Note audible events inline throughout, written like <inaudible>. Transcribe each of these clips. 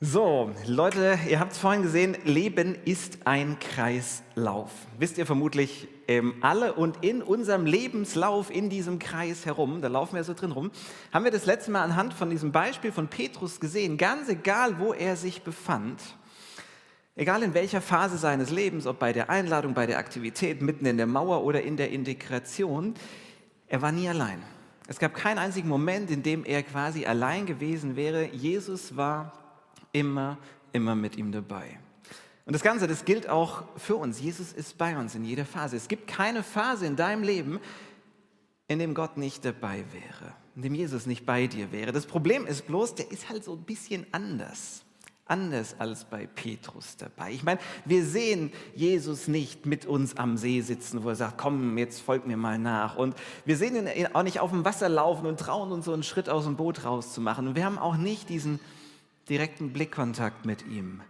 So, Leute, ihr habt es vorhin gesehen, Leben ist ein Kreislauf. Wisst ihr vermutlich ähm, alle und in unserem Lebenslauf in diesem Kreis herum, da laufen wir so drin rum, haben wir das letzte Mal anhand von diesem Beispiel von Petrus gesehen, ganz egal, wo er sich befand, egal in welcher Phase seines Lebens, ob bei der Einladung, bei der Aktivität, mitten in der Mauer oder in der Integration, er war nie allein. Es gab keinen einzigen Moment, in dem er quasi allein gewesen wäre. Jesus war immer, immer mit ihm dabei. Und das Ganze, das gilt auch für uns. Jesus ist bei uns in jeder Phase. Es gibt keine Phase in deinem Leben, in dem Gott nicht dabei wäre, in dem Jesus nicht bei dir wäre. Das Problem ist bloß, der ist halt so ein bisschen anders. Anders als bei Petrus dabei. Ich meine, wir sehen Jesus nicht mit uns am See sitzen, wo er sagt, komm, jetzt folg mir mal nach. Und wir sehen ihn auch nicht auf dem Wasser laufen und trauen uns so einen Schritt aus dem Boot rauszumachen. Und wir haben auch nicht diesen direkten Blickkontakt mit ihm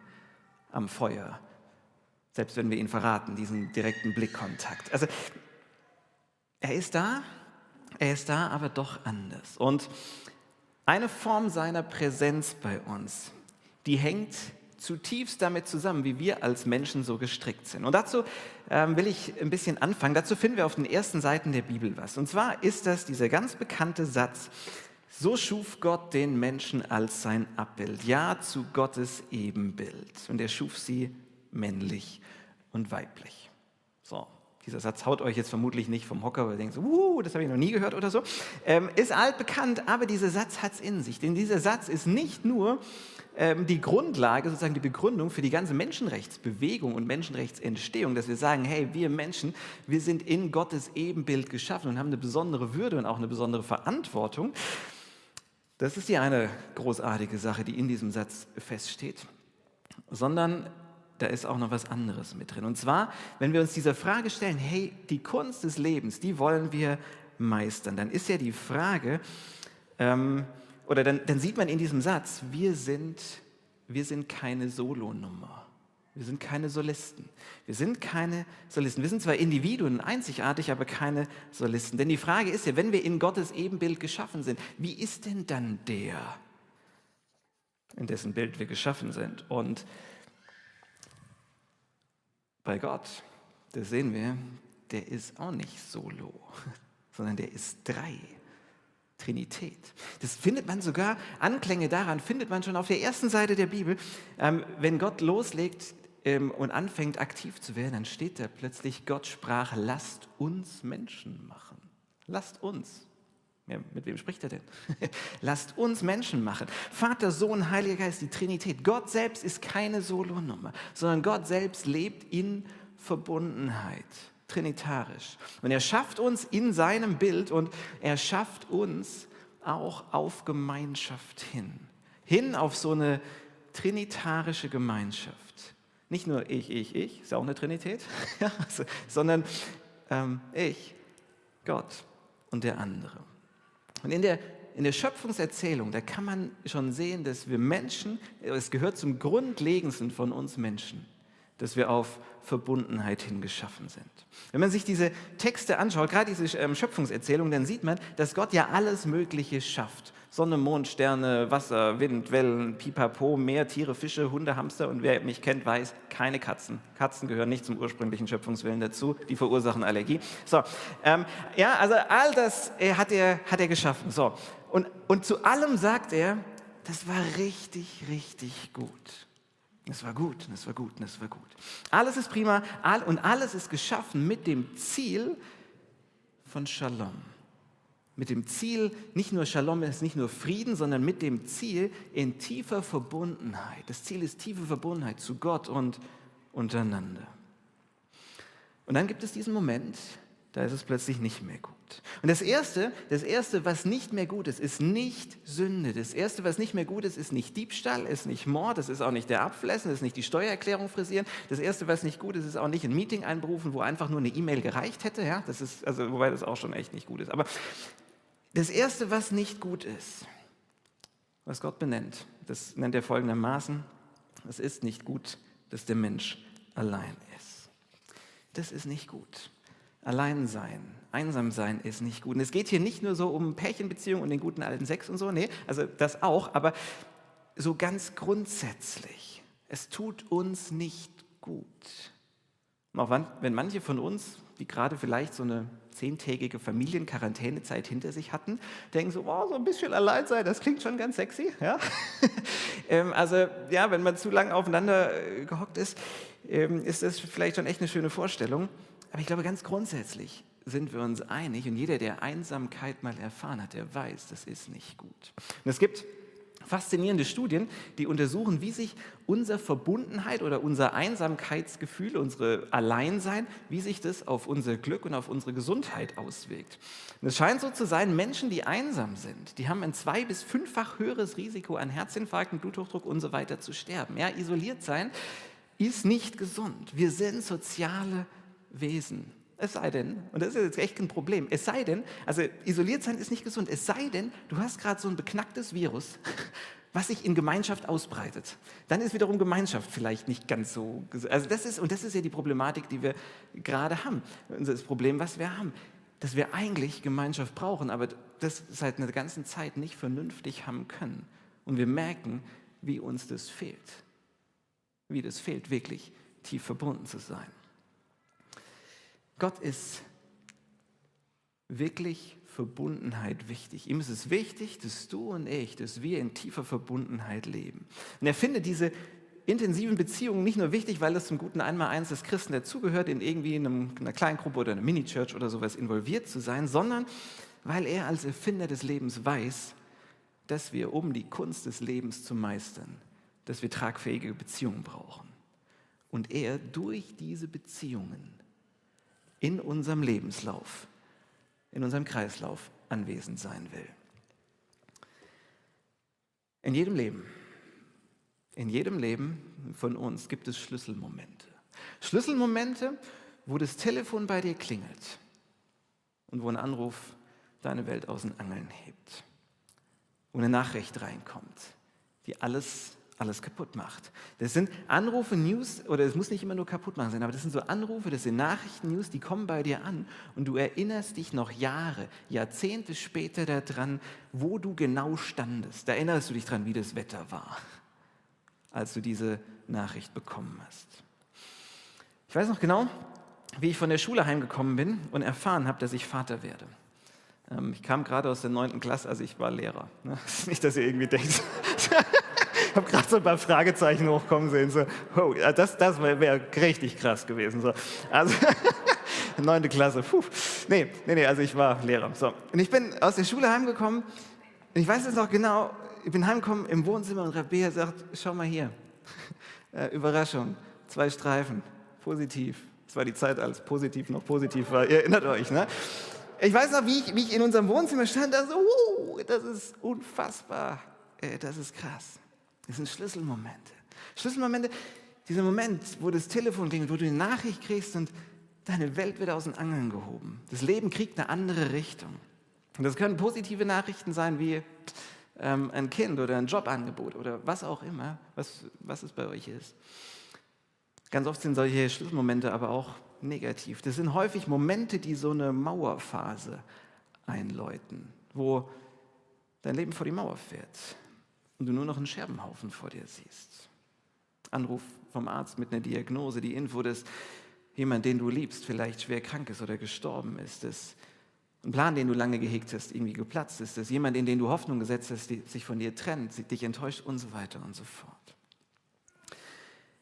am Feuer. Selbst wenn wir ihn verraten, diesen direkten Blickkontakt. Also er ist da, er ist da, aber doch anders. Und eine Form seiner Präsenz bei uns, die hängt zutiefst damit zusammen, wie wir als Menschen so gestrickt sind. Und dazu ähm, will ich ein bisschen anfangen. Dazu finden wir auf den ersten Seiten der Bibel was. Und zwar ist das dieser ganz bekannte Satz, so schuf Gott den Menschen als sein Abbild, ja zu Gottes Ebenbild. Und er schuf sie männlich und weiblich. So, dieser Satz haut euch jetzt vermutlich nicht vom Hocker, weil ihr denkt, so, uh, das habe ich noch nie gehört oder so. Ähm, ist altbekannt, aber dieser Satz hat es in sich. Denn dieser Satz ist nicht nur ähm, die Grundlage, sozusagen die Begründung für die ganze Menschenrechtsbewegung und Menschenrechtsentstehung, dass wir sagen, hey, wir Menschen, wir sind in Gottes Ebenbild geschaffen und haben eine besondere Würde und auch eine besondere Verantwortung. Das ist die eine großartige Sache, die in diesem Satz feststeht, sondern da ist auch noch was anderes mit drin. Und zwar, wenn wir uns dieser Frage stellen, hey, die Kunst des Lebens, die wollen wir meistern, dann ist ja die Frage, ähm, oder dann, dann sieht man in diesem Satz, wir sind, wir sind keine Solonummer. Wir sind keine Solisten. Wir sind keine Solisten. Wir sind zwar Individuen, einzigartig, aber keine Solisten. Denn die Frage ist ja, wenn wir in Gottes Ebenbild geschaffen sind, wie ist denn dann der, in dessen Bild wir geschaffen sind? Und bei Gott, das sehen wir, der ist auch nicht solo, <laughs> sondern der ist drei. Trinität. Das findet man sogar, Anklänge daran findet man schon auf der ersten Seite der Bibel. Ähm, wenn Gott loslegt, ähm, und anfängt aktiv zu werden, dann steht da plötzlich, Gott sprach, lasst uns Menschen machen. Lasst uns. Ja, mit wem spricht er denn? <laughs> lasst uns Menschen machen. Vater, Sohn, Heiliger Geist, die Trinität. Gott selbst ist keine Solonummer, sondern Gott selbst lebt in Verbundenheit, trinitarisch. Und er schafft uns in seinem Bild und er schafft uns auch auf Gemeinschaft hin. Hin auf so eine trinitarische Gemeinschaft. Nicht nur ich, ich, ich, ist auch eine Trinität, <laughs> sondern ähm, ich, Gott und der andere. Und in der, in der Schöpfungserzählung, da kann man schon sehen, dass wir Menschen, es gehört zum Grundlegendsten von uns Menschen, dass wir auf Verbundenheit hingeschaffen sind. Wenn man sich diese Texte anschaut, gerade diese ähm, Schöpfungserzählung, dann sieht man, dass Gott ja alles Mögliche schafft. Sonne, Mond, Sterne, Wasser, Wind, Wellen, Pipapo, Meer, Tiere, Fische, Hunde, Hamster und wer mich kennt, weiß, keine Katzen. Katzen gehören nicht zum ursprünglichen Schöpfungswillen dazu, die verursachen Allergie. So, ähm, ja, also all das äh, hat, er, hat er geschaffen. So, und, und zu allem sagt er, das war richtig, richtig gut. Das war gut, das war gut, das war gut. Alles ist prima und alles ist geschaffen mit dem Ziel von Shalom mit dem Ziel, nicht nur Shalom ist nicht nur Frieden, sondern mit dem Ziel in tiefer Verbundenheit. Das Ziel ist tiefe Verbundenheit zu Gott und untereinander. Und dann gibt es diesen Moment, da ist es plötzlich nicht mehr gut. Und das Erste, das Erste, was nicht mehr gut ist, ist nicht Sünde. Das Erste, was nicht mehr gut ist, ist nicht Diebstahl, ist nicht Mord, das ist auch nicht der Abflessen, das ist nicht die Steuererklärung frisieren. Das Erste, was nicht gut ist, ist auch nicht ein Meeting einberufen, wo einfach nur eine E-Mail gereicht hätte. Ja, das ist, also, wobei das auch schon echt nicht gut ist. Aber das Erste, was nicht gut ist, was Gott benennt, das nennt er folgendermaßen, es ist nicht gut, dass der Mensch allein ist. Das ist nicht gut. Allein sein, einsam sein ist nicht gut. Und es geht hier nicht nur so um Pärchenbeziehungen und den guten alten Sex und so, nee, also das auch, aber so ganz grundsätzlich, es tut uns nicht gut. Und auch wenn manche von uns, die gerade vielleicht so eine zehntägige Familienquarantänezeit hinter sich hatten, denken so, wow, so ein bisschen allein sein, das klingt schon ganz sexy. Ja? <laughs> Ähm, also ja, wenn man zu lange aufeinander äh, gehockt ist, ähm, ist das vielleicht schon echt eine schöne Vorstellung. Aber ich glaube, ganz grundsätzlich sind wir uns einig und jeder, der Einsamkeit mal erfahren hat, der weiß, das ist nicht gut. Und es gibt faszinierende Studien, die untersuchen, wie sich unsere Verbundenheit oder unser Einsamkeitsgefühl, unsere Alleinsein, wie sich das auf unser Glück und auf unsere Gesundheit auswirkt. Und es scheint so zu sein, Menschen, die einsam sind, die haben ein zwei- bis fünffach höheres Risiko an Herzinfarkten, Bluthochdruck und so weiter zu sterben. Ja, isoliert sein ist nicht gesund. Wir sind soziale Wesen. Es sei denn, und das ist jetzt echt ein Problem, es sei denn, also isoliert sein ist nicht gesund, es sei denn, du hast gerade so ein beknacktes Virus, <laughs> was sich in Gemeinschaft ausbreitet. Dann ist wiederum Gemeinschaft vielleicht nicht ganz so, also das ist, und das ist ja die Problematik, die wir gerade haben. Das Problem, was wir haben, dass wir eigentlich Gemeinschaft brauchen, aber das seit einer ganzen Zeit nicht vernünftig haben können. Und wir merken, wie uns das fehlt. Wie das fehlt, wirklich tief verbunden zu sein. Gott ist wirklich Verbundenheit wichtig. Ihm ist es wichtig, dass du und ich, dass wir in tiefer Verbundenheit leben. Und er findet diese intensiven Beziehungen nicht nur wichtig, weil es zum guten Einmaleins des Christen dazugehört, in irgendwie in einem, einer Kleingruppe oder einer Mini-Church oder sowas involviert zu sein, sondern weil er als Erfinder des Lebens weiß, dass wir, um die Kunst des Lebens zu meistern, dass wir tragfähige Beziehungen brauchen. Und er durch diese Beziehungen in unserem Lebenslauf, in unserem Kreislauf anwesend sein will. In jedem Leben, in jedem Leben von uns gibt es Schlüsselmomente. Schlüsselmomente, wo das Telefon bei dir klingelt und wo ein Anruf deine Welt aus den Angeln hebt, wo eine Nachricht reinkommt, die alles alles kaputt macht. Das sind Anrufe, News, oder es muss nicht immer nur kaputt machen sein, aber das sind so Anrufe, das sind Nachrichten, News, die kommen bei dir an und du erinnerst dich noch Jahre, Jahrzehnte später daran, wo du genau standest. Da erinnerst du dich daran, wie das Wetter war, als du diese Nachricht bekommen hast. Ich weiß noch genau, wie ich von der Schule heimgekommen bin und erfahren habe, dass ich Vater werde. Ähm, ich kam gerade aus der neunten Klasse, also ich war Lehrer. <laughs> Nicht, dass ihr irgendwie denkt, <laughs> <laughs> ich habe gerade so ein paar Fragezeichen hochkommen sehen. So, oh, das das wäre wär richtig krass gewesen. So. Also, <laughs> neunte Klasse. Puh. Nee, nee, nee, also ich war Lehrer. So. Und ich bin aus der Schule heimgekommen. Und ich weiß jetzt noch genau, ich bin heimgekommen im Wohnzimmer und Rabea sagt, schau mal hier. <laughs> Äh, Überraschung, zwei Streifen, positiv. Das war die Zeit, als positiv noch positiv war. Ihr erinnert euch, ne? Ich weiß noch, wie ich, wie ich in unserem Wohnzimmer stand, da so, uh, das ist unfassbar, äh, das ist krass. Das sind Schlüsselmomente. Schlüsselmomente, dieser Moment, wo das Telefon klingelt, wo du eine Nachricht kriegst und deine Welt wird aus den Angeln gehoben. Das Leben kriegt eine andere Richtung. Und das können positive Nachrichten sein wie ähm, ein Kind oder ein Jobangebot oder was auch immer, was, was es bei euch ist. Ganz oft sind solche Schlüsselmomente aber auch negativ. Das sind häufig Momente, die so eine Mauerphase einläuten, wo dein Leben vor die Mauer fährt und du nur noch einen Scherbenhaufen vor dir siehst. Anruf vom Arzt mit einer Diagnose, die Info, dass jemand, den du liebst, vielleicht schwer krank ist oder gestorben ist, dass ein Plan, den du lange gehegt hast, irgendwie geplatzt ist, dass jemand, in den du Hoffnung gesetzt hast, sich von dir trennt, dich enttäuscht und so weiter und so fort.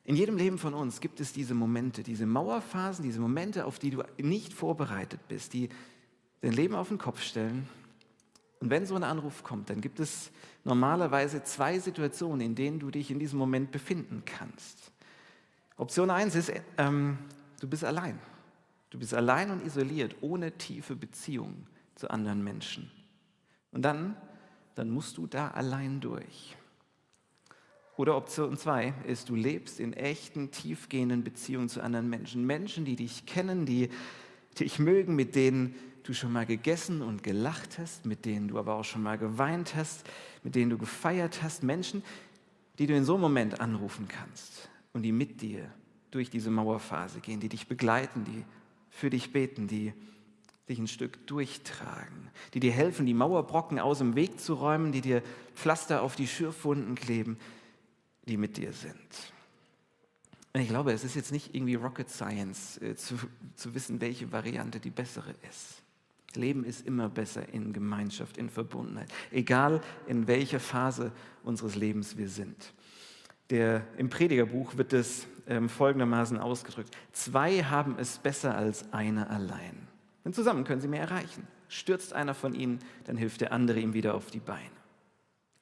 In jedem Leben von uns gibt es diese Momente, diese Mauerphasen, diese Momente, auf die du nicht vorbereitet bist, die dein Leben auf den Kopf stellen und wenn so ein Anruf kommt, dann gibt es normalerweise zwei Situationen, in denen du dich in diesem Moment befinden kannst. Option 1 ist, ähm, du bist allein. Du bist allein und isoliert, ohne tiefe Beziehung zu anderen Menschen. Und dann, dann musst du da allein durch. Oder Option 2 ist, du lebst in echten, tiefgehenden Beziehungen zu anderen Menschen. Menschen, die dich kennen, die dich mögen, mit denen du schon mal gegessen und gelacht hast, mit denen du aber auch schon mal geweint hast, mit denen du gefeiert hast, Menschen, die du in so einem Moment anrufen kannst und die mit dir durch diese Mauerphase gehen, die dich begleiten, die für dich beten, die dich ein Stück durchtragen, die dir helfen, die Mauerbrocken aus dem Weg zu räumen, die dir Pflaster auf die Schürfwunden kleben, die mit dir sind. Und ich glaube, es ist jetzt nicht irgendwie Rocket Science äh, zu, zu wissen, welche Variante die bessere ist. Leben ist immer besser in Gemeinschaft, in Verbundenheit, egal in welcher Phase unseres Lebens wir sind. Der, Im Predigerbuch wird es ähm, folgendermaßen ausgedrückt. Zwei haben es besser als einer allein. Denn zusammen können sie mehr erreichen. Stürzt einer von ihnen, dann hilft der andere ihm wieder auf die Beine.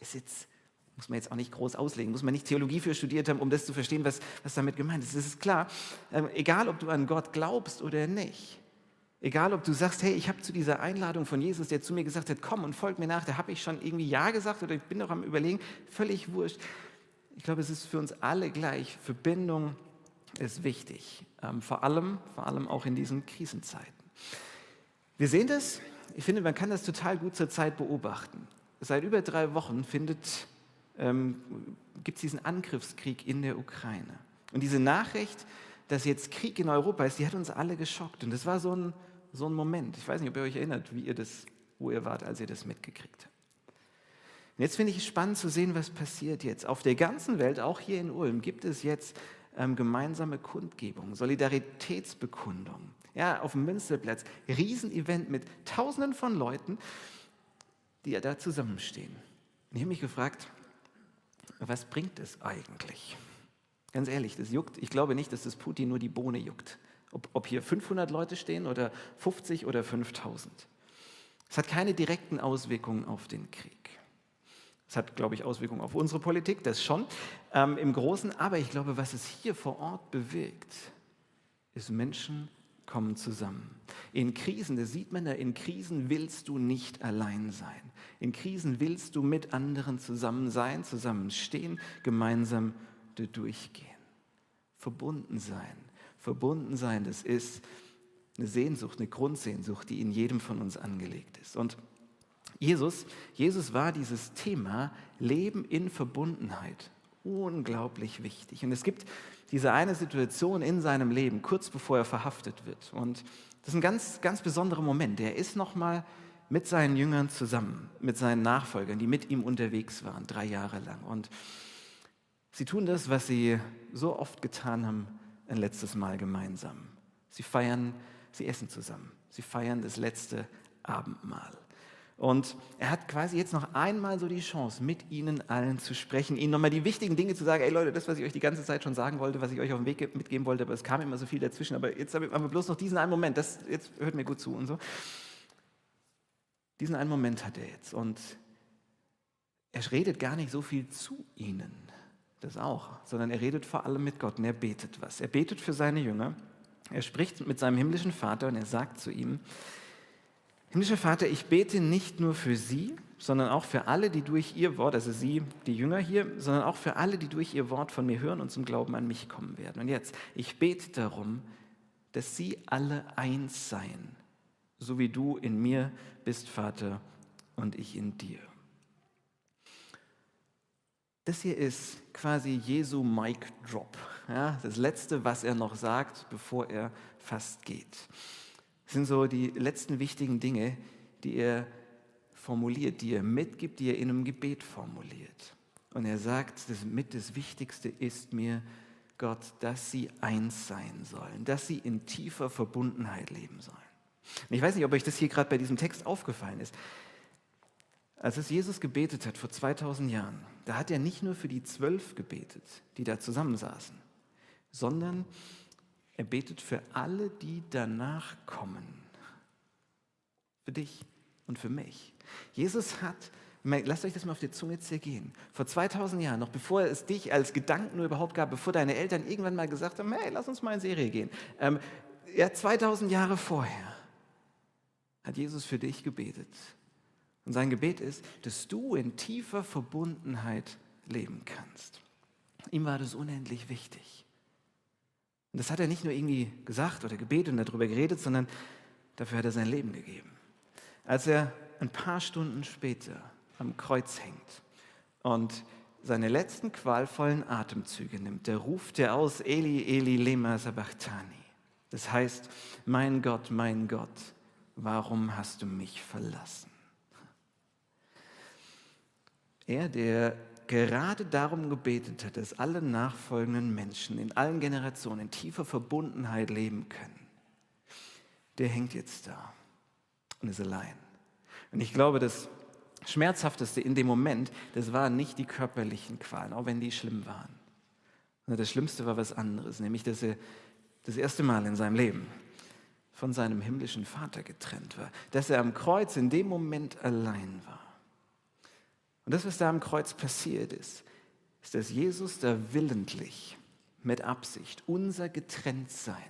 Ist jetzt, muss man jetzt auch nicht groß auslegen, muss man nicht Theologie für studiert haben, um das zu verstehen, was, was damit gemeint ist. Es ist klar, ähm, egal ob du an Gott glaubst oder nicht, egal ob du sagst, hey, ich habe zu dieser Einladung von Jesus, der zu mir gesagt hat, komm und folg mir nach, da habe ich schon irgendwie Ja gesagt oder ich bin noch am Überlegen, völlig wurscht. Ich glaube, es ist für uns alle gleich. Verbindung ist wichtig, ähm, vor allem, vor allem auch in diesen Krisenzeiten. Wir sehen das, ich finde, man kann das total gut zur Zeit beobachten. Seit über drei Wochen ähm, gibt es diesen Angriffskrieg in der Ukraine. Und diese Nachricht, dass jetzt Krieg in Europa ist, die hat uns alle geschockt. Und das war so ein, so ein Moment. Ich weiß nicht, ob ihr euch erinnert, wie ihr das, wo ihr wart, als ihr das mitgekriegt habt. Und jetzt finde ich es spannend zu sehen, was passiert jetzt. Auf der ganzen Welt, auch hier in Ulm, gibt es jetzt ähm, gemeinsame Kundgebungen, Solidaritätsbekundungen ja, auf dem Münsterplatz, Riesenevent mit Tausenden von Leuten, die ja da zusammenstehen. Und ich habe mich gefragt, was bringt es eigentlich? Ganz ehrlich, das juckt. Ich glaube nicht, dass das Putin nur die Bohne juckt. Ob, ob hier 500 Leute stehen oder 50 oder 5000. Es hat keine direkten Auswirkungen auf den Krieg. Es hat, glaube ich, Auswirkungen auf unsere Politik, das schon ähm, im Großen. Aber ich glaube, was es hier vor Ort bewegt, ist Menschen kommen zusammen. In Krisen, das sieht man ja, in Krisen willst du nicht allein sein. In Krisen willst du mit anderen zusammen sein, zusammenstehen, gemeinsam durchgehen. Verbunden sein. Verbunden sein, das ist eine Sehnsucht, eine Grundsehnsucht, die in jedem von uns angelegt ist. Und Jesus, Jesus war dieses Thema Leben in Verbundenheit unglaublich wichtig. Und es gibt diese eine Situation in seinem Leben, kurz bevor er verhaftet wird. Und das ist ein ganz, ganz besonderer Moment. Er ist nochmal mit seinen Jüngern zusammen, mit seinen Nachfolgern, die mit ihm unterwegs waren, drei Jahre lang. Und sie tun das, was sie so oft getan haben, ein letztes Mal gemeinsam. Sie feiern, sie essen zusammen. Sie feiern das letzte Abendmahl. Und er hat quasi jetzt noch einmal so die Chance, mit ihnen allen zu sprechen, ihnen nochmal die wichtigen Dinge zu sagen. Ey Leute, das, was ich euch die ganze Zeit schon sagen wollte, was ich euch auf den Weg mitgeben wollte, aber es kam immer so viel dazwischen. Aber jetzt haben wir bloß noch diesen einen Moment, das, jetzt hört mir gut zu und so. Diesen einen Moment hat er jetzt. Und er redet gar nicht so viel zu ihnen, das auch, sondern er redet vor allem mit Gott und er betet was. Er betet für seine Jünger. Er spricht mit seinem himmlischen Vater und er sagt zu ihm, Himmlischer Vater, ich bete nicht nur für sie, sondern auch für alle, die durch ihr Wort, also sie, die Jünger hier, sondern auch für alle, die durch ihr Wort von mir hören und zum Glauben an mich kommen werden. Und jetzt, ich bete darum, dass sie alle eins seien, so wie du in mir bist, Vater, und ich in dir. Das hier ist quasi Jesu Mic Drop, ja, das Letzte, was er noch sagt, bevor er fast geht. Das sind so die letzten wichtigen Dinge, die er formuliert, die er mitgibt, die er in einem Gebet formuliert. Und er sagt, das mit das Wichtigste ist mir, Gott, dass sie eins sein sollen, dass sie in tiefer Verbundenheit leben sollen. Und ich weiß nicht, ob euch das hier gerade bei diesem Text aufgefallen ist. Als es Jesus gebetet hat vor 2000 Jahren, da hat er nicht nur für die zwölf gebetet, die da zusammensaßen, sondern er betet für alle, die danach kommen. Für dich und für mich. Jesus hat, lasst euch das mal auf die Zunge zergehen, vor 2000 Jahren, noch bevor es dich als Gedanken nur überhaupt gab, bevor deine Eltern irgendwann mal gesagt haben, hey, lass uns mal in Serie gehen. Ähm, ja, 2000 Jahre vorher hat Jesus für dich gebetet. Und sein Gebet ist, dass du in tiefer Verbundenheit leben kannst. Ihm war das unendlich wichtig. Und das hat er nicht nur irgendwie gesagt oder gebetet und darüber geredet, sondern dafür hat er sein Leben gegeben. Als er ein paar Stunden später am Kreuz hängt und seine letzten qualvollen Atemzüge nimmt, da ruft er aus, Eli, Eli, lema sabachthani. Das heißt, mein Gott, mein Gott, warum hast du mich verlassen? Er, der gerade darum gebetet hat, dass alle nachfolgenden Menschen in allen Generationen in tiefer Verbundenheit leben können, der hängt jetzt da und ist allein. Und ich glaube, das Schmerzhafteste in dem Moment, das waren nicht die körperlichen Qualen, auch wenn die schlimm waren. Das Schlimmste war was anderes, nämlich dass er das erste Mal in seinem Leben von seinem himmlischen Vater getrennt war, dass er am Kreuz in dem Moment allein war. Und das, was da am Kreuz passiert ist, ist, dass Jesus da willentlich, mit Absicht, unser Getrenntsein,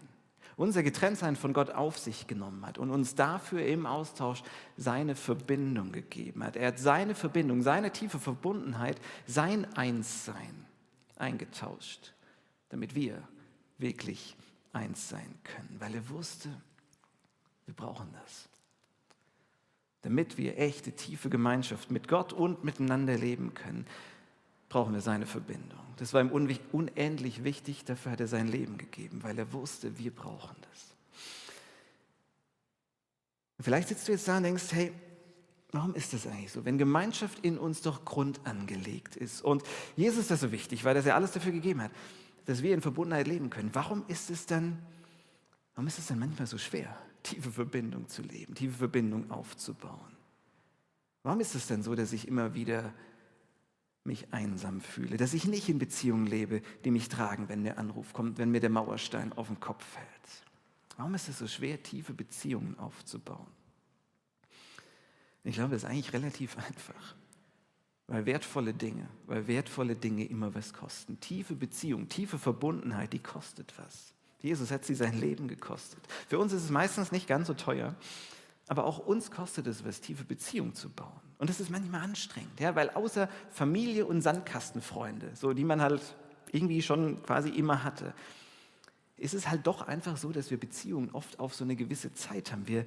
unser Getrenntsein von Gott auf sich genommen hat und uns dafür im Austausch seine Verbindung gegeben hat. Er hat seine Verbindung, seine tiefe Verbundenheit, sein Einssein eingetauscht, damit wir wirklich eins sein können, weil er wusste, wir brauchen das. Damit wir echte, tiefe Gemeinschaft mit Gott und miteinander leben können, brauchen wir seine Verbindung. Das war ihm unendlich wichtig, dafür hat er sein Leben gegeben, weil er wusste, wir brauchen das. Vielleicht sitzt du jetzt da und denkst, hey, warum ist das eigentlich so? Wenn Gemeinschaft in uns doch grundangelegt ist und Jesus ist das so wichtig, weil er ja alles dafür gegeben hat, dass wir in Verbundenheit leben können, warum ist es dann, warum ist es dann manchmal so schwer? Tiefe Verbindung zu leben, tiefe Verbindung aufzubauen. Warum ist es denn so, dass ich immer wieder mich einsam fühle, dass ich nicht in Beziehungen lebe, die mich tragen, wenn der Anruf kommt, wenn mir der Mauerstein auf den Kopf fällt? Warum ist es so schwer, tiefe Beziehungen aufzubauen? Ich glaube, das ist eigentlich relativ <laughs> einfach. Weil wertvolle Dinge, weil wertvolle Dinge immer was kosten. Tiefe Beziehung, tiefe Verbundenheit, die kostet was. Jesus hat sie sein Leben gekostet. Für uns ist es meistens nicht ganz so teuer, aber auch uns kostet es was, tiefe Beziehungen zu bauen. Und das ist manchmal anstrengend, ja, weil außer Familie und Sandkastenfreunde, so die man halt irgendwie schon quasi immer hatte, ist es halt doch einfach so, dass wir Beziehungen oft auf so eine gewisse Zeit haben. Wir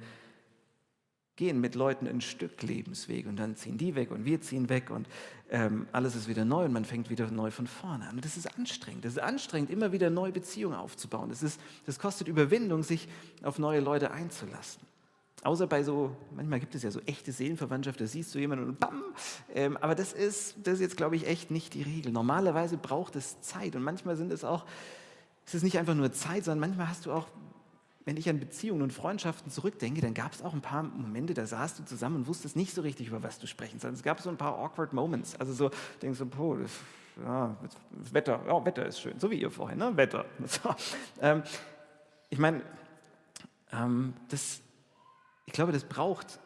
gehen mit Leuten ein Stück Lebensweg und dann ziehen die weg und wir ziehen weg und ähm, alles ist wieder neu und man fängt wieder neu von vorne an. Und das ist anstrengend. Das ist anstrengend, immer wieder neue Beziehungen aufzubauen. Das, ist, das kostet Überwindung, sich auf neue Leute einzulassen. Außer bei so, manchmal gibt es ja so echte Seelenverwandtschaft, da siehst du jemanden und bam. Ähm, aber das ist, das ist jetzt, glaube ich, echt nicht die Regel. Normalerweise braucht es Zeit und manchmal sind es auch, es ist nicht einfach nur Zeit, sondern manchmal hast du auch wenn ich an Beziehungen und Freundschaften zurückdenke, dann gab es auch ein paar Momente, da saßt du zusammen und wusstest nicht so richtig, über was du sprechen sollst. Es gab so ein paar awkward Moments. Also so, denkst du, boah, das, ja, das Wetter, ja, Wetter ist schön, so wie ihr vorhin, ne? Wetter. <laughs> So. Ähm, ich meine, ähm, das, ich glaube, das braucht,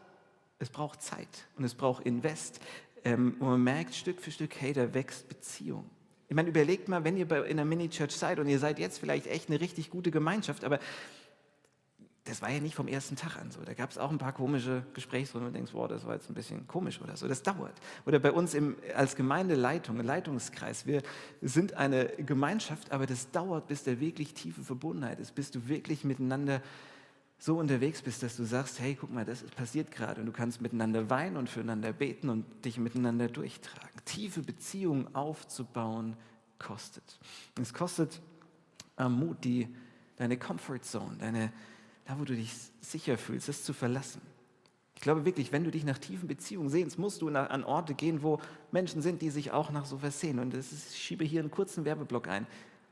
es braucht Zeit und es braucht Invest. Ähm, und man merkt Stück für Stück, hey, da wächst Beziehung. Ich meine, überlegt mal, wenn ihr bei, in einer Mini-Church seid und ihr seid jetzt vielleicht echt eine richtig gute Gemeinschaft, aber das war ja nicht vom ersten Tag an so. Da gab es auch ein paar komische Gesprächsrunden und du denkst, wow, das war jetzt ein bisschen komisch oder so. Das dauert. Oder bei uns im, als Gemeindeleitung, Leitungskreis, wir sind eine Gemeinschaft, aber das dauert, bis da wirklich tiefe Verbundenheit ist, bis du wirklich miteinander so unterwegs bist, dass du sagst, hey, guck mal, das passiert gerade und du kannst miteinander weinen und füreinander beten und dich miteinander durchtragen. Tiefe Beziehungen aufzubauen kostet. Es kostet äh, Mut, die, deine Comfort Zone, deine da wo du dich sicher fühlst, das zu verlassen. Ich glaube wirklich, wenn du dich nach tiefen Beziehungen sehnst, musst du nach, an Orte gehen, wo Menschen sind, die sich auch nach sowas sehen. Und ist, ich schiebe hier einen kurzen Werbeblock ein.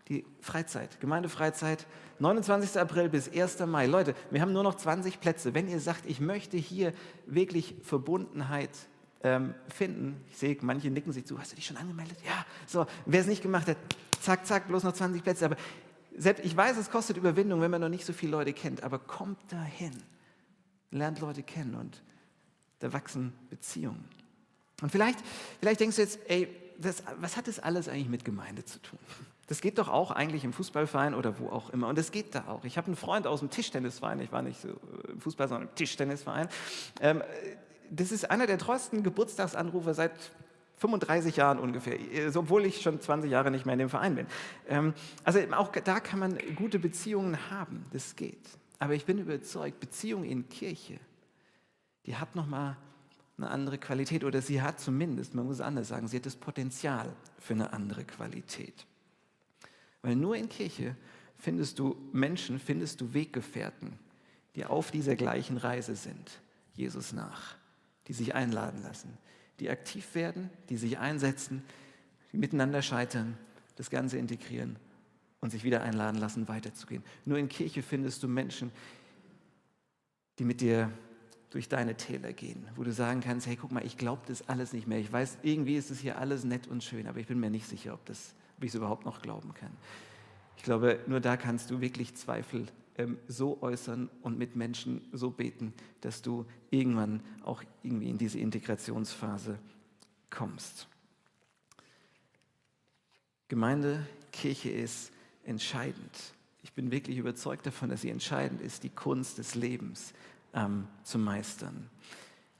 Die Freizeit, Gemeindefreizeit, 29. April bis 1. Mai. Leute, wir haben nur noch 20 Plätze. Wenn ihr sagt, ich möchte hier wirklich Verbundenheit ähm, finden, ich sehe, manche nicken sich zu, hast du dich schon angemeldet? Ja, so, wer es nicht gemacht hat, zack, zack, bloß noch 20 Plätze. Aber ich weiß, es kostet Überwindung, wenn man noch nicht so viele Leute kennt, aber kommt dahin, lernt Leute kennen und da wachsen Beziehungen. Und vielleicht, vielleicht denkst du jetzt, ey, das, was hat das alles eigentlich mit Gemeinde zu tun? Das geht doch auch eigentlich im Fußballverein oder wo auch immer. Und das geht da auch. Ich habe einen Freund aus dem Tischtennisverein, ich war nicht so im Fußball, sondern im Tischtennisverein. Ähm, das ist einer der treuesten Geburtstagsanrufe seit 35 Jahren ungefähr, obwohl ich schon 20 Jahre nicht mehr in dem Verein bin. Ähm, also auch da kann man gute Beziehungen haben, das geht. Aber ich bin überzeugt, Beziehung in Kirche, die hat nochmal eine andere Qualität oder sie hat zumindest, man muss es anders sagen, sie hat das Potenzial für eine andere Qualität. Weil nur in Kirche findest du Menschen, findest du Weggefährten, die auf dieser gleichen Reise sind, Jesus nach, die sich einladen lassen, die aktiv werden, die sich einsetzen, die miteinander scheitern, das Ganze integrieren und sich wieder einladen lassen, weiterzugehen. Nur in Kirche findest du Menschen, die mit dir durch deine Täler gehen, wo du sagen kannst, hey, guck mal, ich glaube das alles nicht mehr. Ich weiß, irgendwie ist es hier alles nett und schön, aber ich bin mir nicht sicher, ob, das, ob ich es überhaupt noch glauben kann. Ich glaube, nur da kannst du wirklich Zweifel ähm, so äußern und mit Menschen so beten, dass du irgendwann auch irgendwie in diese Integrationsphase kommst. Gemeinde, Kirche ist entscheidend. Ich bin wirklich überzeugt davon, dass sie entscheidend ist, die Kunst des Lebens ähm, zu meistern.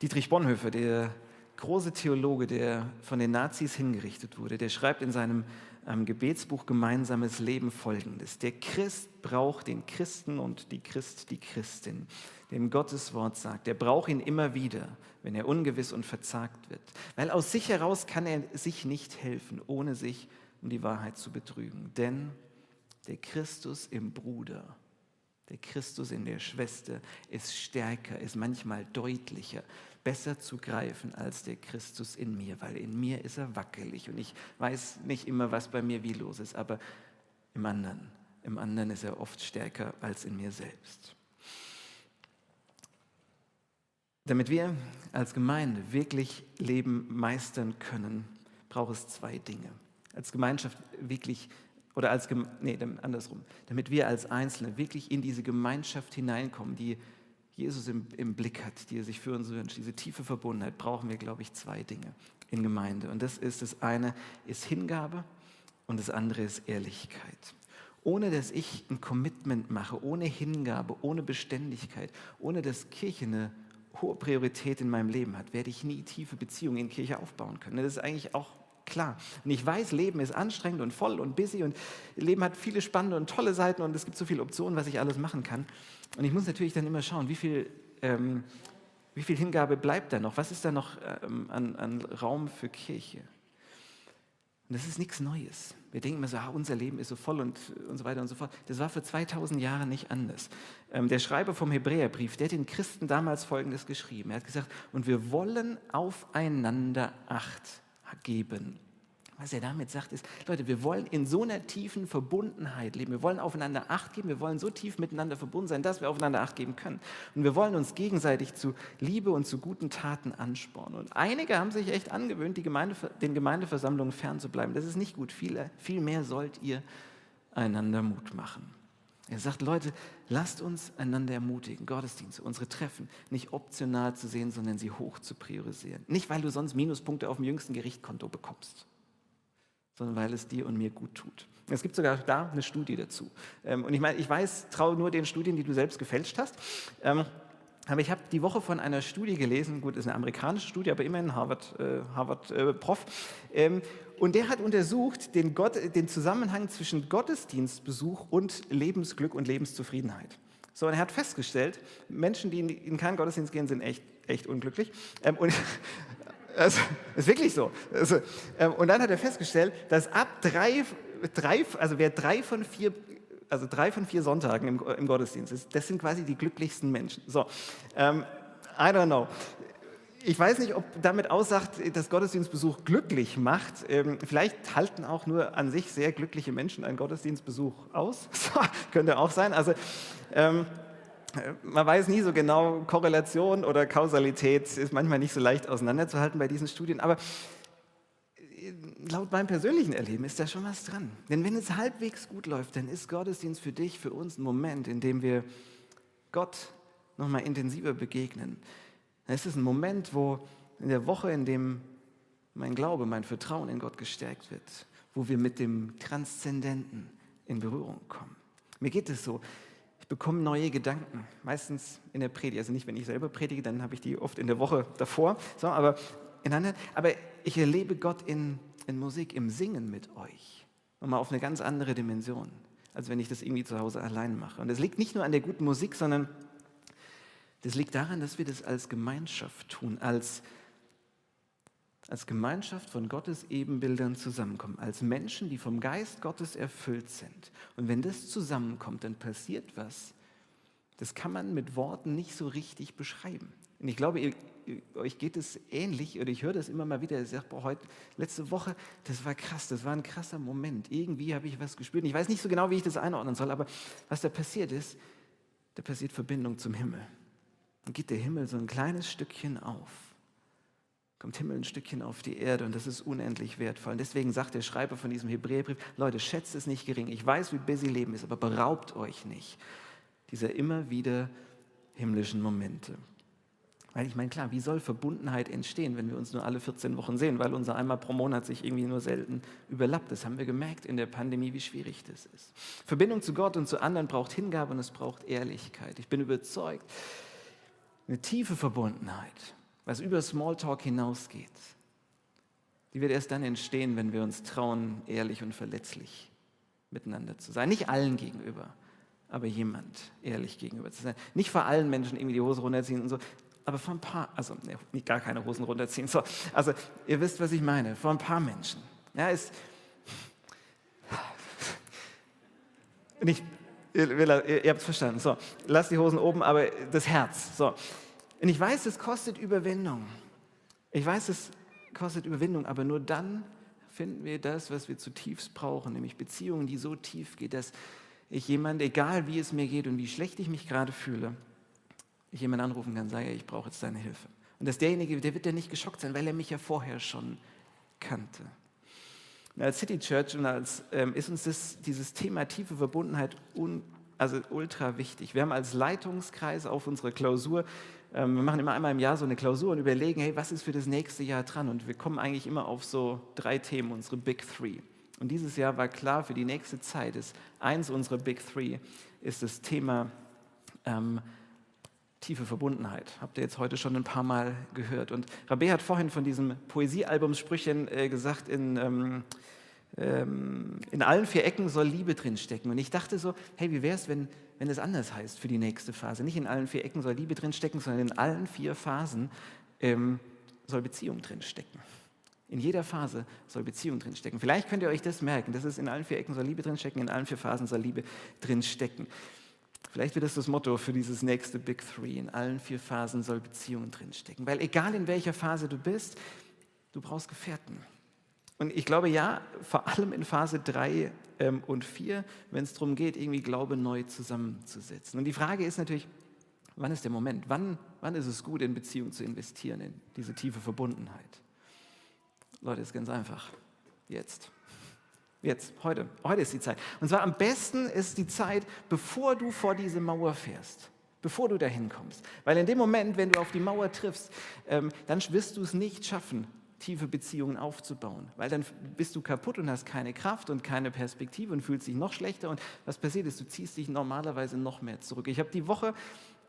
Dietrich Bonhoeffer, der große Theologe, der von den Nazis hingerichtet wurde, der schreibt in seinem ähm, Gebetsbuch Gemeinsames Leben folgendes. Der Christ braucht den Christen und die Christ die Christin. Dem Gottes Wort sagt, er braucht ihn immer wieder, wenn er ungewiss und verzagt wird. Weil aus sich heraus kann er sich nicht helfen, ohne sich um die Wahrheit zu betrügen. Denn der Christus im Bruder der Christus in der Schwester ist stärker, ist manchmal deutlicher, besser zu greifen als der Christus in mir, weil in mir ist er wackelig und ich weiß nicht immer, was bei mir wie los ist, aber im anderen, im anderen ist er oft stärker als in mir selbst. Damit wir als Gemeinde wirklich Leben meistern können, braucht es zwei Dinge. Als Gemeinschaft wirklich oder als, nee, andersrum, damit wir als Einzelne wirklich in diese Gemeinschaft hineinkommen, die Jesus im, im Blick hat, die er sich für uns wünscht, diese tiefe Verbundenheit, brauchen wir, glaube ich, zwei Dinge in Gemeinde. Und das ist, das eine ist Hingabe und das andere ist Ehrlichkeit. Ohne dass ich ein Commitment mache, ohne Hingabe, ohne Beständigkeit, ohne dass Kirche eine hohe Priorität in meinem Leben hat, werde ich nie tiefe Beziehungen in Kirche aufbauen können. Das ist eigentlich auch klar. Und ich weiß, Leben ist anstrengend und voll und busy und Leben hat viele spannende und tolle Seiten und es gibt so viele Optionen, was ich alles machen kann. Und ich muss natürlich dann immer schauen, wie viel, ähm, wie viel Hingabe bleibt da noch? Was ist da noch ähm, an, an Raum für Kirche? Und das ist nichts Neues. Wir denken immer so, ah, unser Leben ist so voll und, und so weiter und so fort. Das war für 2000 Jahre nicht anders. Ähm, der Schreiber vom Hebräerbrief, der hat den Christen damals Folgendes geschrieben. Er hat gesagt, und wir wollen aufeinander Acht geben. Was er damit sagt, ist, Leute, wir wollen in so einer tiefen Verbundenheit leben. Wir wollen aufeinander Acht geben. Wir wollen so tief miteinander verbunden sein, dass wir aufeinander Acht geben können. Und wir wollen uns gegenseitig zu Liebe und zu guten Taten anspornen. Und einige haben sich echt angewöhnt, Gemeinde, den Gemeindeversammlungen fernzubleiben. Das ist nicht gut. Viel, viel mehr sollt ihr einander Mut machen. Er sagt, Leute, lasst uns einander ermutigen, Gottesdienste, unsere Treffen nicht optional zu sehen, sondern sie hoch zu priorisieren. Nicht, weil du sonst Minuspunkte auf dem jüngsten Gerichtkonto bekommst, sondern weil es dir und mir gut tut. Es gibt sogar da eine Studie dazu. Ähm, und ich meine, ich weiß, traue nur den Studien, die du selbst gefälscht hast. Ähm, aber ich habe die Woche von einer Studie gelesen, gut, ist eine amerikanische Studie, aber immerhin Harvard, äh, Harvard äh. Ähm, und der hat untersucht den, Gott, den Zusammenhang zwischen Gottesdienstbesuch und Lebensglück und Lebenszufriedenheit. So, und er hat festgestellt, Menschen, die in, in keinen Gottesdienst gehen, sind echt, echt unglücklich. Ähm, und <laughs> also, ist wirklich so. Also, ähm, und dann hat er festgestellt, dass ab drei, drei, also wer drei von vier also drei von vier Sonntagen im, im Gottesdienst. Das sind quasi die glücklichsten Menschen. So, ähm, I don't know. Ich weiß nicht, ob damit aussagt, dass Gottesdienstbesuch glücklich macht. Ähm, vielleicht halten auch nur an sich sehr glückliche Menschen einen Gottesdienstbesuch aus. <laughs> Könnte auch sein. Also ähm, man weiß nie so genau, Korrelation oder Kausalität ist manchmal nicht so leicht auseinanderzuhalten bei diesen Studien. Aber laut meinem persönlichen Erleben ist da schon was dran. Denn wenn es halbwegs gut läuft, dann ist Gottesdienst für dich, für uns ein Moment, in dem wir Gott nochmal intensiver begegnen. Es ist ein Moment, wo in der Woche, in dem mein Glaube, mein Vertrauen in Gott gestärkt wird, wo wir mit dem Transzendenten in Berührung kommen. Mir geht es so, ich bekomme neue Gedanken, meistens in der Predigt. Also nicht, wenn ich selber predige, dann habe ich die oft in der Woche davor. So, aber, in anderen, aber ich erlebe Gott in, in Musik, im Singen mit euch. Nochmal auf eine ganz andere Dimension, als wenn ich das irgendwie zu Hause allein mache. Und das liegt nicht nur an der guten Musik, sondern das liegt daran, dass wir das als Gemeinschaft tun, als, als Gemeinschaft von Gottes Ebenbildern zusammenkommen, als Menschen, die vom Geist Gottes erfüllt sind. Und wenn das zusammenkommt, dann passiert was, das kann man mit Worten nicht so richtig beschreiben. Und ich glaube, ihr, euch geht es ähnlich, oder ich höre das immer mal wieder. Ich sage, boah, heute, letzte Woche, das war krass, das war ein krasser Moment. Irgendwie habe ich was gespürt. Ich weiß nicht so genau, wie ich das einordnen soll, aber was da passiert ist, da passiert Verbindung zum Himmel. Dann geht der Himmel so ein kleines Stückchen auf. Kommt Himmel ein Stückchen auf die Erde und das ist unendlich wertvoll. Und deswegen sagt der Schreiber von diesem Hebräerbrief, Leute, schätzt es nicht gering. Ich weiß, wie busy Leben ist, aber beraubt euch nicht dieser immer wieder himmlischen Momente. Weil ich meine, klar, wie soll Verbundenheit entstehen, wenn wir uns nur alle 14 Wochen sehen, weil unser einmal pro Monat sich irgendwie nur selten überlappt. Das haben wir gemerkt in der Pandemie, wie schwierig das ist. Verbindung zu Gott und zu anderen braucht Hingabe und es braucht Ehrlichkeit. Ich bin überzeugt, eine tiefe Verbundenheit, was über Smalltalk hinausgeht, die wird erst dann entstehen, wenn wir uns trauen, ehrlich und verletzlich miteinander zu sein. Nicht allen gegenüber, aber jemand ehrlich gegenüber zu sein. Nicht vor allen Menschen irgendwie die Hose runterziehen und so, aber vor ein paar, also nee, gar keine Hosen runterziehen. So, also ihr wisst, was ich meine, vor ein paar Menschen. Ja, ist nicht, ihr, ihr, ihr habt es verstanden. So, lasst die Hosen oben, aber das Herz. So. Und ich weiß, es kostet Überwindung. Ich weiß, es kostet Überwindung, aber nur dann finden wir das, was wir zutiefst brauchen, nämlich Beziehungen, die so tief gehen, dass ich jemand, egal wie es mir geht und wie schlecht ich mich gerade fühle, ich jemanden anrufen kann, sage, ich brauche jetzt deine Hilfe. Und dass derjenige, der wird ja nicht geschockt sein, weil er mich ja vorher schon kannte. Und als City Church und als, ähm, ist uns das, dieses Thema tiefe Verbundenheit un, also ultra wichtig. Wir haben als Leitungskreis auf unsere Klausur, ähm, wir machen immer einmal im Jahr so eine Klausur und überlegen, hey, was ist für das nächste Jahr dran? Und wir kommen eigentlich immer auf so drei Themen, unsere Big Three. Und dieses Jahr war klar, für die nächste Zeit ist eins unserer Big Three, ist das Thema ähm, tiefe Verbundenheit. Habt ihr jetzt heute schon ein paar Mal gehört. Und Rabé hat vorhin von diesem Poesiealbum Sprüchen äh, gesagt, in, ähm, ähm, in allen vier Ecken soll Liebe drinstecken. Und ich dachte so, hey, wie wäre es, wenn, wenn es anders heißt für die nächste Phase? Nicht in allen vier Ecken soll Liebe drinstecken, sondern in allen vier Phasen ähm, soll Beziehung drinstecken. In jeder Phase soll Beziehung drinstecken. Vielleicht könnt ihr euch das merken. Das ist in allen vier Ecken soll Liebe drinstecken, in allen vier Phasen soll Liebe drinstecken. Vielleicht wird das das Motto für dieses nächste Big Three. In allen vier Phasen soll Beziehung drinstecken. Weil egal in welcher Phase du bist, du brauchst Gefährten. Und ich glaube ja, vor allem in Phase 3 ähm, und 4, wenn es darum geht, irgendwie Glaube neu zusammenzusetzen. Und die Frage ist natürlich, wann ist der Moment? Wann, wann ist es gut, in Beziehung zu investieren, in diese tiefe Verbundenheit? Leute, ist ganz einfach. Jetzt. Jetzt, heute. Heute ist die Zeit. Und zwar am besten ist die Zeit, bevor du vor diese Mauer fährst. Bevor du dahin kommst. Weil in dem Moment, wenn du auf die Mauer triffst, ähm, dann wirst du es nicht schaffen, tiefe Beziehungen aufzubauen. Weil dann bist du kaputt und hast keine Kraft und keine Perspektive und fühlst dich noch schlechter. Und was passiert ist, du ziehst dich normalerweise noch mehr zurück. Ich habe die Woche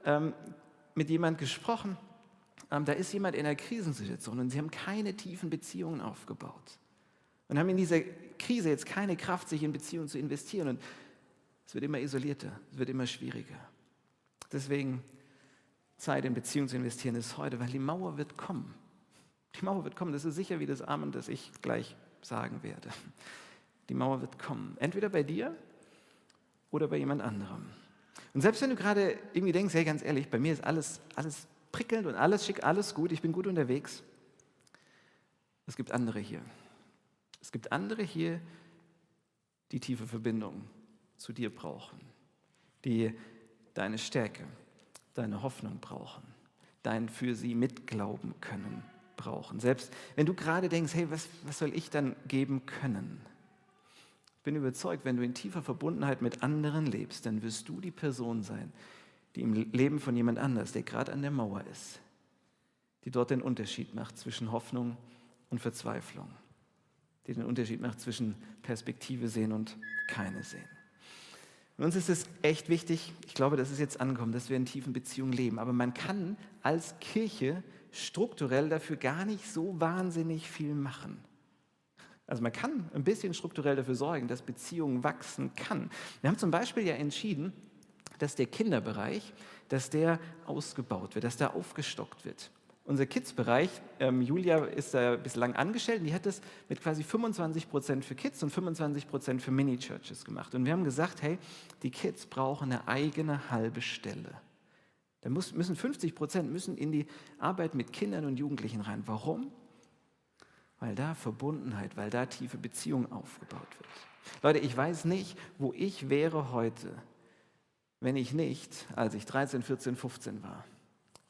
ähm, mit jemand gesprochen, ähm, da ist jemand in einer Krisensituation und sie haben keine tiefen Beziehungen aufgebaut. Und haben in dieser Krise jetzt keine Kraft, sich in Beziehungen zu investieren. Und es wird immer isolierter, es wird immer schwieriger. Deswegen Zeit in Beziehungen zu investieren ist heute, weil die Mauer wird kommen. Die Mauer wird kommen, das ist sicher wie das Amen, das ich gleich sagen werde. Die Mauer wird kommen. Entweder bei dir oder bei jemand anderem. Und selbst wenn du gerade irgendwie denkst, hey, ganz ehrlich, bei mir ist alles, alles prickelnd und alles schick, alles gut, ich bin gut unterwegs. Es gibt andere hier. Es gibt andere hier, die tiefe Verbindung zu dir brauchen, die deine Stärke, deine Hoffnung brauchen, dein für sie mitglauben können brauchen. Selbst wenn du gerade denkst, hey, was, was soll ich dann geben können? Ich bin überzeugt, wenn du in tiefer Verbundenheit mit anderen lebst, dann wirst du die Person sein, die im Leben von jemand anders, der gerade an der Mauer ist, die dort den Unterschied macht zwischen Hoffnung und Verzweiflung, die den Unterschied macht zwischen Perspektive sehen und keine sehen. Und uns ist es echt wichtig, ich glaube, das ist jetzt angekommen, dass wir in tiefen Beziehungen leben. Aber man kann als Kirche strukturell dafür gar nicht so wahnsinnig viel machen. Also man kann ein bisschen strukturell dafür sorgen, dass Beziehungen wachsen kann. Wir haben zum Beispiel ja entschieden, dass der Kinderbereich, dass der ausgebaut wird, dass der aufgestockt wird. Unser Kids-Bereich, ähm, Julia ist da bislang angestellt und die hat das mit quasi 25 Prozent für Kids und 25 Prozent für Mini-Churches gemacht. Und wir haben gesagt, hey, die Kids brauchen eine eigene halbe Stelle. Da muss, müssen 50 Prozent müssen in die Arbeit mit Kindern und Jugendlichen rein. Warum? Weil da Verbundenheit, weil da tiefe Beziehung aufgebaut wird. Leute, ich weiß nicht, wo ich wäre heute, wenn ich nicht, als ich 13, 14, 15 war,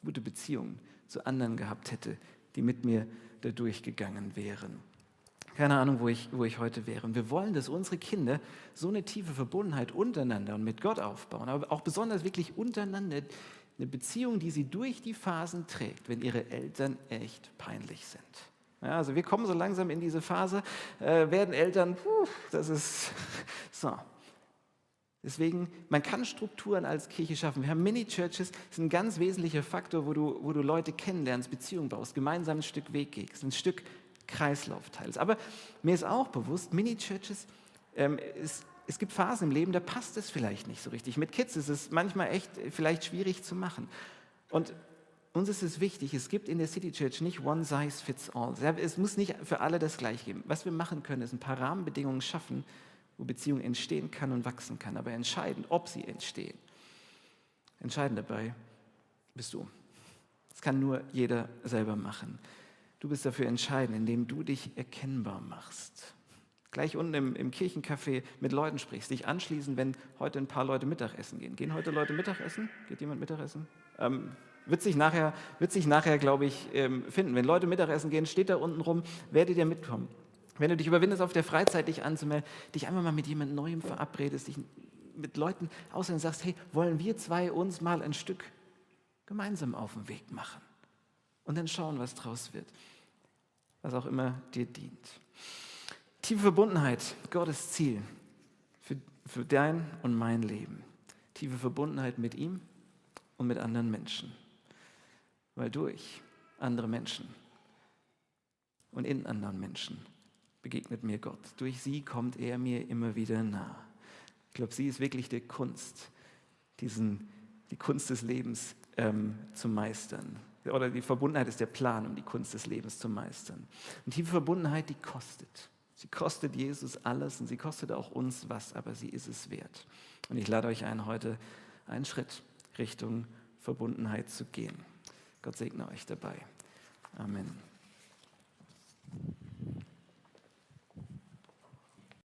gute Beziehungen zu anderen gehabt hätte, die mit mir da durchgegangen wären. Keine Ahnung, wo ich, wo ich heute wäre. Und wir wollen, dass unsere Kinder so eine tiefe Verbundenheit untereinander und mit Gott aufbauen, aber auch besonders wirklich untereinander eine Beziehung, die sie durch die Phasen trägt, wenn ihre Eltern echt peinlich sind. Ja, also wir kommen so langsam in diese Phase, äh, werden Eltern, puh, das ist <laughs> so. Deswegen, man kann Strukturen als Kirche schaffen. Wir haben Mini-Churches, das ist ein ganz wesentlicher Faktor, wo du, wo du Leute kennenlernst, Beziehungen baust, gemeinsam ein Stück Weg gehst, ein Stück Kreislauf teilst. Aber mir ist auch bewusst, Mini-Churches, ähm, es gibt Phasen im Leben, da passt es vielleicht nicht so richtig. Mit Kids ist es manchmal echt vielleicht schwierig zu machen. Und uns ist es wichtig, es gibt in der City Church nicht one size fits all. Es muss nicht für alle das gleiche geben. Was wir machen können, ist ein paar Rahmenbedingungen schaffen, wo Beziehung entstehen kann und wachsen kann. Aber entscheidend, ob sie entstehen, entscheidend dabei bist du. Das kann nur jeder selber machen. Du bist dafür entscheidend, indem du dich erkennbar machst. Gleich unten im, im Kirchencafé mit Leuten sprichst, dich anschließen, wenn heute ein paar Leute Mittagessen gehen. Gehen heute Leute Mittagessen? Geht jemand Mittagessen? Ähm, wird sich nachher, nachher glaube ich, ähm, finden. Wenn Leute Mittagessen gehen, steht da unten rum, werdet ihr mitkommen. Wenn du dich überwindest, auf der Freizeit dich anzumelden, dich einfach mal mit jemand Neuem verabredest, dich mit Leuten aussehen und sagst, hey, wollen wir zwei uns mal ein Stück gemeinsam auf den Weg machen? Und dann schauen, was draus wird. Was auch immer dir dient. Tiefe Verbundenheit, Gottes Ziel für, für dein und mein Leben. Tiefe Verbundenheit mit ihm und mit anderen Menschen. Weil durch andere Menschen und in anderen Menschen begegnet mir Gott. Durch sie kommt er mir immer wieder nah. Ich glaube, sie ist wirklich die Kunst, diesen, die Kunst des Lebens ähm, zu meistern. Oder die Verbundenheit ist der Plan, um die Kunst des Lebens zu meistern. Und tiefe Verbundenheit, die kostet. Sie kostet Jesus alles und sie kostet auch uns was, aber sie ist es wert. Und ich lade euch ein, heute einen Schritt Richtung Verbundenheit zu gehen. Gott segne euch dabei. Amen.